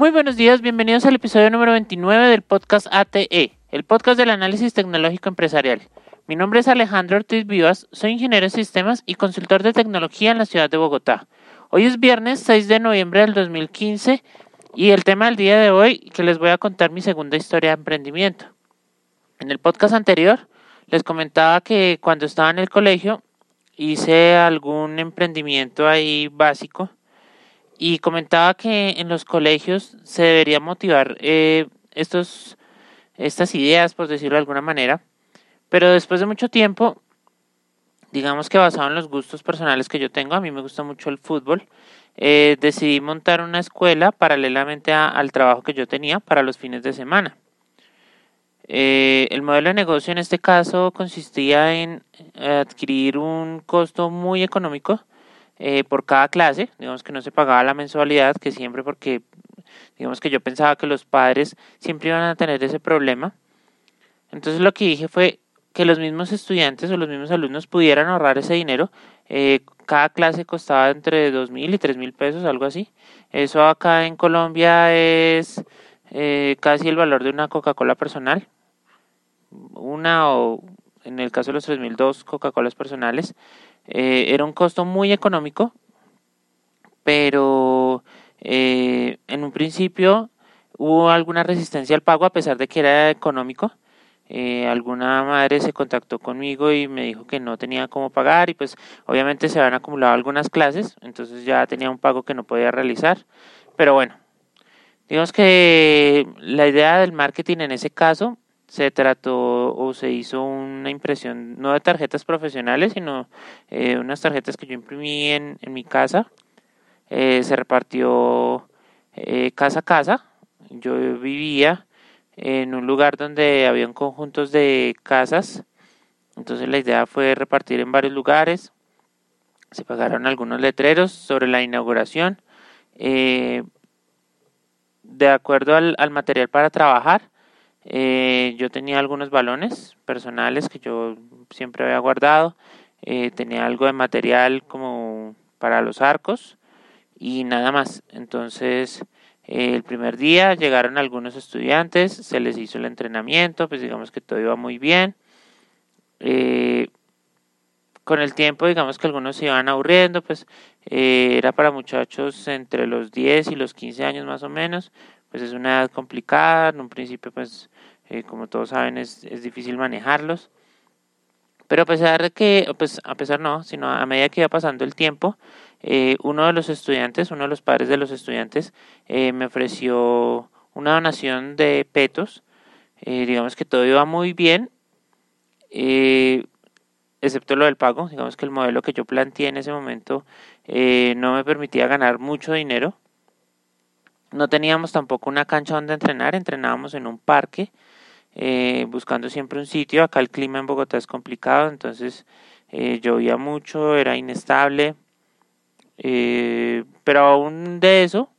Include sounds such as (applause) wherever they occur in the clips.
Muy buenos días, bienvenidos al episodio número 29 del podcast ATE, el podcast del análisis tecnológico empresarial. Mi nombre es Alejandro Ortiz Vivas, soy ingeniero de sistemas y consultor de tecnología en la ciudad de Bogotá. Hoy es viernes 6 de noviembre del 2015 y el tema del día de hoy que les voy a contar mi segunda historia de emprendimiento. En el podcast anterior les comentaba que cuando estaba en el colegio hice algún emprendimiento ahí básico y comentaba que en los colegios se debería motivar eh, estos, estas ideas, por decirlo de alguna manera, pero después de mucho tiempo, digamos que basado en los gustos personales que yo tengo, a mí me gusta mucho el fútbol, eh, decidí montar una escuela paralelamente al trabajo que yo tenía para los fines de semana. Eh, el modelo de negocio en este caso consistía en adquirir un costo muy económico eh, por cada clase, digamos que no se pagaba la mensualidad, que siempre porque, digamos que yo pensaba que los padres siempre iban a tener ese problema. Entonces lo que dije fue que los mismos estudiantes o los mismos alumnos pudieran ahorrar ese dinero. Eh, cada clase costaba entre dos mil y tres mil pesos, algo así. Eso acá en Colombia es eh, casi el valor de una Coca-Cola personal. Una o en el caso de los tres mil dos Coca-Colas personales. Eh, era un costo muy económico, pero eh, en un principio hubo alguna resistencia al pago a pesar de que era económico. Eh, alguna madre se contactó conmigo y me dijo que no tenía cómo pagar y pues obviamente se habían acumulado algunas clases, entonces ya tenía un pago que no podía realizar. Pero bueno, digamos que la idea del marketing en ese caso se trató o se hizo una impresión no de tarjetas profesionales, sino eh, unas tarjetas que yo imprimí en, en mi casa. Eh, se repartió eh, casa a casa. Yo vivía en un lugar donde había conjuntos de casas. Entonces la idea fue repartir en varios lugares. Se pagaron algunos letreros sobre la inauguración. de acuerdo al, al material para trabajar, eh, yo tenía algunos balones personales que yo siempre había guardado. Eh, tenía algo de material como para los arcos y nada más. Entonces, eh, el primer día llegaron algunos estudiantes, se les hizo el entrenamiento, pues digamos que todo iba muy bien. con el tiempo, digamos que algunos se iban aburriendo, pues era para muchachos entre los 10 y los 15 años más o menos, pues es una edad complicada, en un principio pues eh, como todos saben es, es, difícil manejarlos. Pero a pesar de que, pues a pesar no, sino a medida que iba pasando el tiempo, eh, uno de los estudiantes, uno de los padres de los estudiantes, eh, me ofreció una donación de petos. digamos que todo iba muy bien, excepto lo del pago. Digamos que el modelo que yo planteé en ese momento no me permitía ganar mucho dinero no teníamos tampoco una cancha donde entrenar, entrenábamos en un parque, eh, buscando siempre un sitio. Acá el clima en Bogotá es complicado, entonces eh, llovía mucho, era inestable. Eh, pero aún de eso,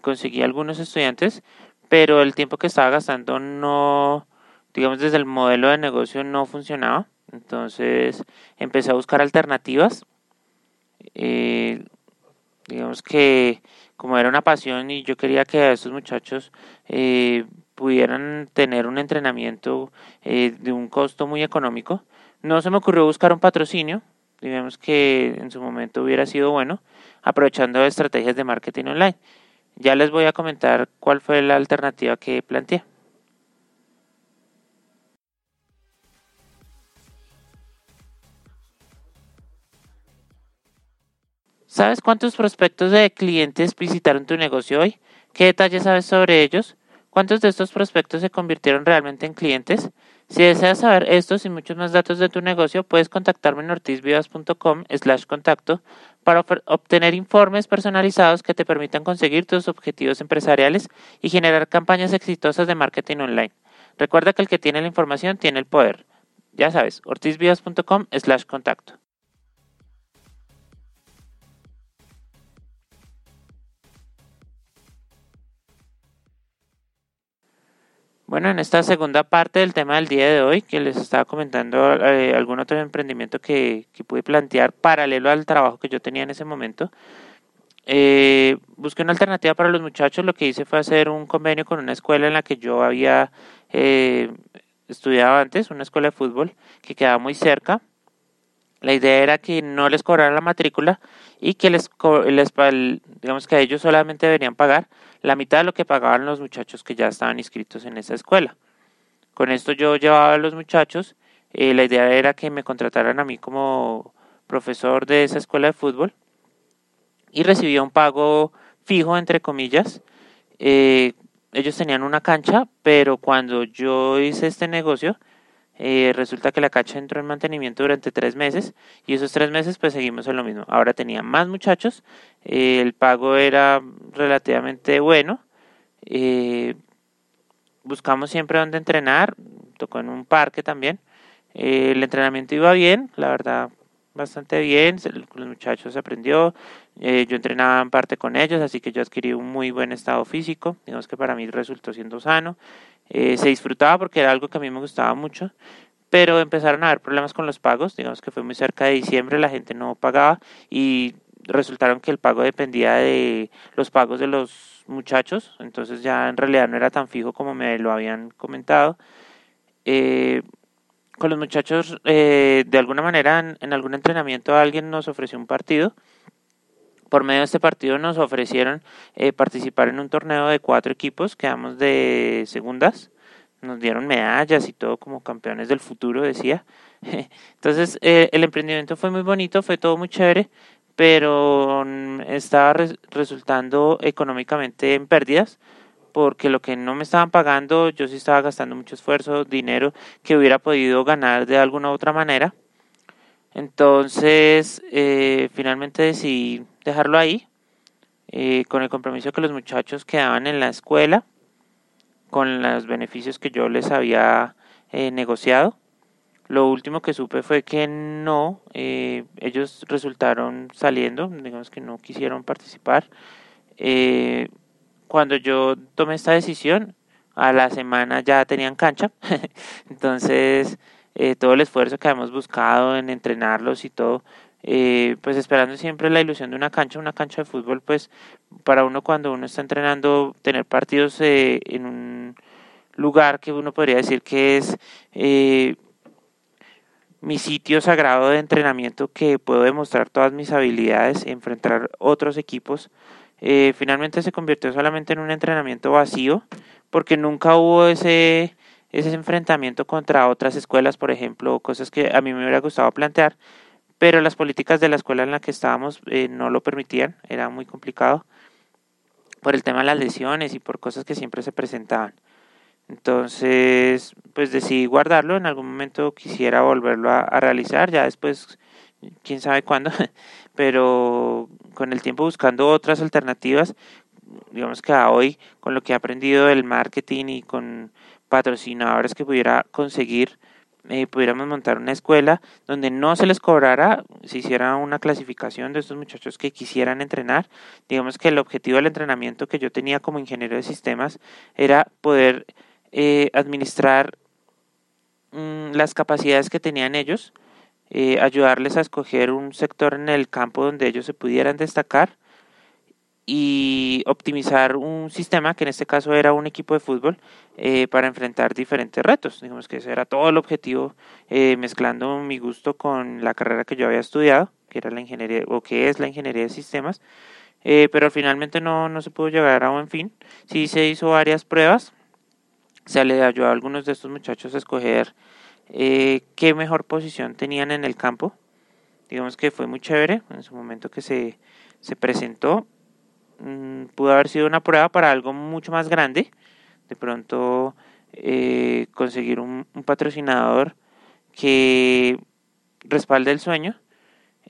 conseguí algunos estudiantes, pero el tiempo que estaba gastando no, digamos, desde el modelo de negocio no funcionaba. Entonces empecé a buscar alternativas. digamos que como era una pasión y yo quería que a estos muchachos eh, pudieran tener un entrenamiento eh, de un costo muy económico, no se me ocurrió buscar un patrocinio, digamos que en su momento hubiera sido bueno, aprovechando estrategias de marketing online. Ya les voy a comentar cuál fue la alternativa que planteé. ¿Sabes cuántos prospectos de clientes visitaron tu negocio hoy? ¿Qué detalles sabes sobre ellos? ¿Cuántos de estos prospectos se convirtieron realmente en clientes? Si deseas saber estos y muchos más datos de tu negocio, puedes contactarme en ortizvivas.com slash contacto para obtener informes personalizados que te permitan conseguir tus objetivos empresariales y generar campañas exitosas de marketing online. Recuerda que el que tiene la información tiene el poder. Ya sabes, ortizvivas.com slash contacto. Bueno, en esta segunda parte del tema del día de hoy, que les estaba comentando eh, algún otro emprendimiento que, que, pude plantear paralelo al trabajo que yo tenía en ese momento, eh, busqué una alternativa para los muchachos. Lo que hice fue hacer un convenio con una escuela en la que yo había eh, estudiado antes, una escuela de fútbol que quedaba muy cerca. La idea era que no les cobraran la matrícula y que les, les digamos que ellos solamente deberían pagar la mitad de lo que pagaban los muchachos que ya estaban inscritos en esa escuela. Con esto yo llevaba a los muchachos, eh, la idea era que me contrataran a mí como profesor de esa escuela de fútbol y recibía un pago fijo, entre comillas. Eh, ellos tenían una cancha, pero cuando yo hice este negocio, eh, resulta que la cancha entró en mantenimiento durante tres meses y esos tres meses pues seguimos en lo mismo. Ahora tenía más muchachos, el pago era relativamente bueno buscamos siempre dónde entrenar, tocó en un parque también. Eh, el entrenamiento iba bien, la verdad, bastante bien, los muchachos aprendió, eh, yo entrenaba en parte con ellos, así que yo adquirí un muy buen estado físico, digamos que para mí resultó siendo sano, eh, se disfrutaba porque era algo que a mí me gustaba mucho, pero empezaron a haber problemas con los pagos, digamos que fue muy cerca de diciembre, la gente no pagaba y resultaron que el pago dependía de los pagos de los muchachos, entonces ya en realidad no era tan fijo como me lo habían comentado. Eh, con los muchachos, eh, de alguna manera, en, algún entrenamiento alguien nos ofreció un partido. Por medio de este partido nos ofrecieron eh, participar en un torneo de cuatro equipos, quedamos de segundas, nos dieron medallas y todo como campeones del futuro, decía. (laughs) Entonces, el emprendimiento fue muy bonito, fue todo muy chévere, pero mm, estaba resultando económicamente en pérdidas porque lo que no me estaban pagando yo sí estaba gastando mucho esfuerzo, dinero que hubiera podido ganar de alguna u otra manera. Entonces, eh, finalmente decidí dejarlo ahí, eh, con el compromiso que los muchachos quedaban en la escuela, con los beneficios que yo les había eh, negociado. Lo último que supe fue que no, eh, ellos resultaron saliendo, digamos que no quisieron participar. Eh, cuando yo tomé esta decisión, a la semana ya tenían cancha, (laughs) entonces eh, todo el esfuerzo que habíamos buscado en entrenarlos y todo, pues esperando siempre la ilusión de una cancha, una cancha de fútbol, pues para uno cuando uno está entrenando, tener partidos en un lugar que uno podría decir que es mi sitio sagrado de entrenamiento que puedo demostrar todas mis habilidades, enfrentar otros equipos. Eh, finalmente se convirtió solamente en un entrenamiento vacío porque nunca hubo ese, ese enfrentamiento contra otras escuelas, por ejemplo, cosas que a mí me hubiera gustado plantear, pero las políticas de la escuela en la que estábamos eh, no lo permitían, era muy complicado por el tema de las lesiones y por cosas que siempre se presentaban. Entonces, pues decidí guardarlo. En algún momento quisiera volverlo a, realizar, ya después, quién sabe cuándo, (laughs) pero con el tiempo buscando otras alternativas, digamos que a hoy, con lo que he aprendido del marketing y con patrocinadores que pudiera conseguir, eh, pudiéramos montar una escuela donde no se les cobrara, se hiciera una clasificación de estos muchachos que quisieran entrenar. Digamos que el objetivo del entrenamiento que yo tenía como ingeniero de sistemas era poder eh, administrar mm, las capacidades que tenían ellos, eh, ayudarles a escoger un sector en el campo donde ellos se pudieran destacar y optimizar un sistema, que en este caso era un equipo de fútbol, eh, para enfrentar diferentes retos. Digamos que ese era todo el objetivo, mezclando mi gusto con la carrera que yo había estudiado, que era la ingeniería, o que es la ingeniería de sistemas, pero finalmente no, no se pudo llegar a buen fin. Sí se hizo varias pruebas, se le ayudó a algunos de estos muchachos a escoger eh, qué mejor posición tenían en el campo. Digamos que fue muy chévere en su momento que se, se presentó. Mm, pudo haber sido una prueba para algo mucho más grande. De pronto eh, conseguir un, patrocinador que respalde el sueño.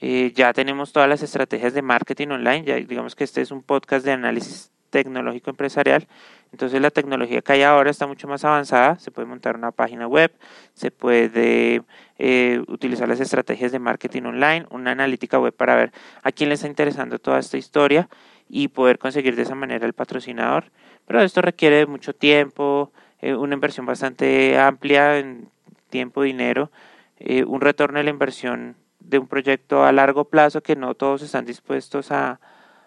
Eh, ya tenemos todas las estrategias de marketing online. Ya digamos que este es un podcast de análisis tecnológico empresarial. Entonces la tecnología que hay ahora está mucho más avanzada, se puede montar una página web, se puede eh, utilizar las estrategias de marketing online, una analítica web para ver a quién le está interesando toda esta historia y poder conseguir de esa manera el patrocinador. Pero esto requiere mucho tiempo, eh, una inversión bastante amplia en tiempo, dinero, eh, un retorno de la inversión de un proyecto a largo plazo que no todos están dispuestos a,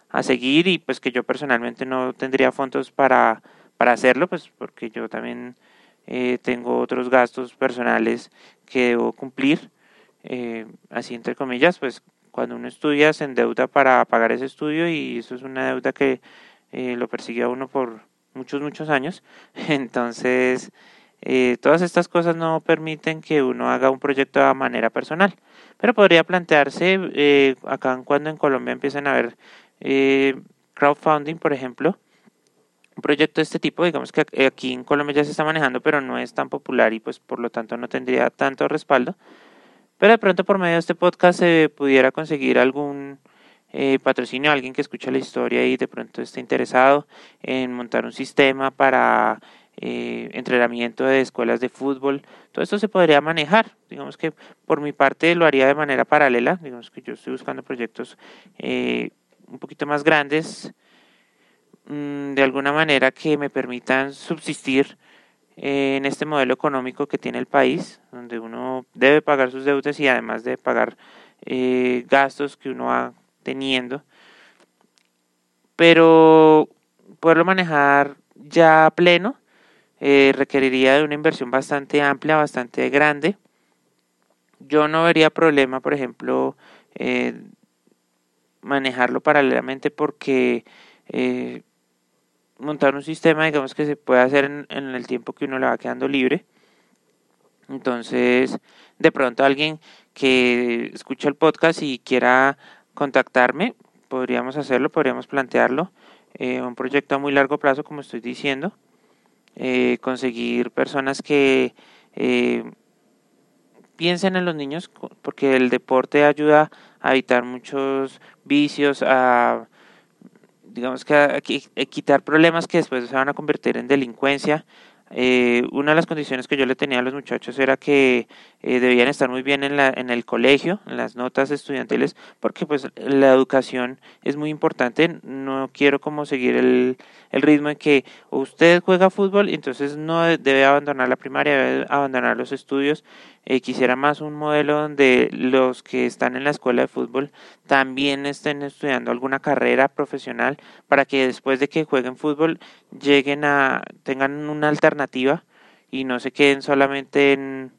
a seguir y pues que yo personalmente no tendría fondos para, para hacerlo, pues porque yo también eh, tengo otros gastos personales que debo cumplir, eh, así entre comillas, pues cuando uno estudia se endeuda para pagar ese estudio y eso es una deuda que eh, lo persigue a uno por muchos, muchos años. (laughs) Entonces, eh, todas estas cosas no permiten que uno haga un proyecto de manera personal. Pero podría plantearse, eh, acá cuando en Colombia empiezan a haber eh, crowdfunding, por ejemplo, un proyecto de este tipo, digamos que aquí en Colombia ya se está manejando, pero no es tan popular y pues por lo tanto no tendría tanto respaldo. Pero de pronto por medio de este podcast se pudiera conseguir algún eh, patrocinio, alguien que escucha la historia y de pronto esté interesado en montar un sistema para eh, entrenamiento de escuelas de fútbol, todo esto se podría manejar. Digamos que por mi parte lo haría de manera paralela, digamos que yo estoy buscando proyectos eh, un poquito más grandes, mm, de alguna manera que me permitan subsistir en este modelo económico que tiene el país, donde uno debe pagar sus deudas y además de pagar eh, gastos que uno va teniendo. Pero poderlo manejar ya pleno eh, requeriría de una inversión bastante amplia, bastante grande. Yo no vería problema, por ejemplo, eh, manejarlo paralelamente porque montar un sistema, digamos que se puede hacer en, el tiempo que uno le va quedando libre. Entonces, de pronto alguien que escucha el podcast y quiera contactarme, podríamos hacerlo, podríamos plantearlo. un proyecto a muy largo plazo, como estoy diciendo. Eh, conseguir personas que eh, piensen en los niños, porque el deporte ayuda a evitar muchos vicios, a digamos que a, quitar problemas que después se van a convertir en delincuencia. Eh, una de las condiciones que yo le tenía a los muchachos era que eh, debían estar muy bien en, la, en el colegio, en las notas estudiantiles, porque pues la educación es muy importante. No quiero como seguir el, el ritmo en que usted juega fútbol, entonces no debe abandonar la primaria, debe abandonar los estudios. Eh, quisiera más un modelo donde los que están en la escuela de fútbol también estén estudiando alguna carrera profesional para que después de que jueguen fútbol lleguen a tengan una alternativa y no se queden solamente en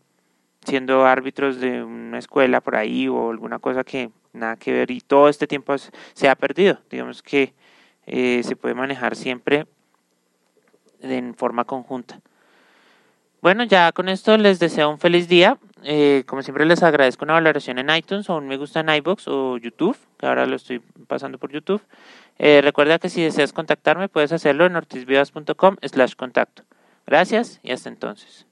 siendo árbitros de una escuela por ahí o alguna cosa que nada que ver y todo este tiempo se ha perdido digamos que eh, se puede manejar siempre en forma conjunta bueno, ya con esto les deseo un feliz día. Eh, como siempre les agradezco una valoración en iTunes o un me gusta en iBox o YouTube, que ahora lo estoy pasando por YouTube. Eh, recuerda que si deseas contactarme puedes hacerlo en ortizvivas.com slash contacto. Gracias y hasta entonces.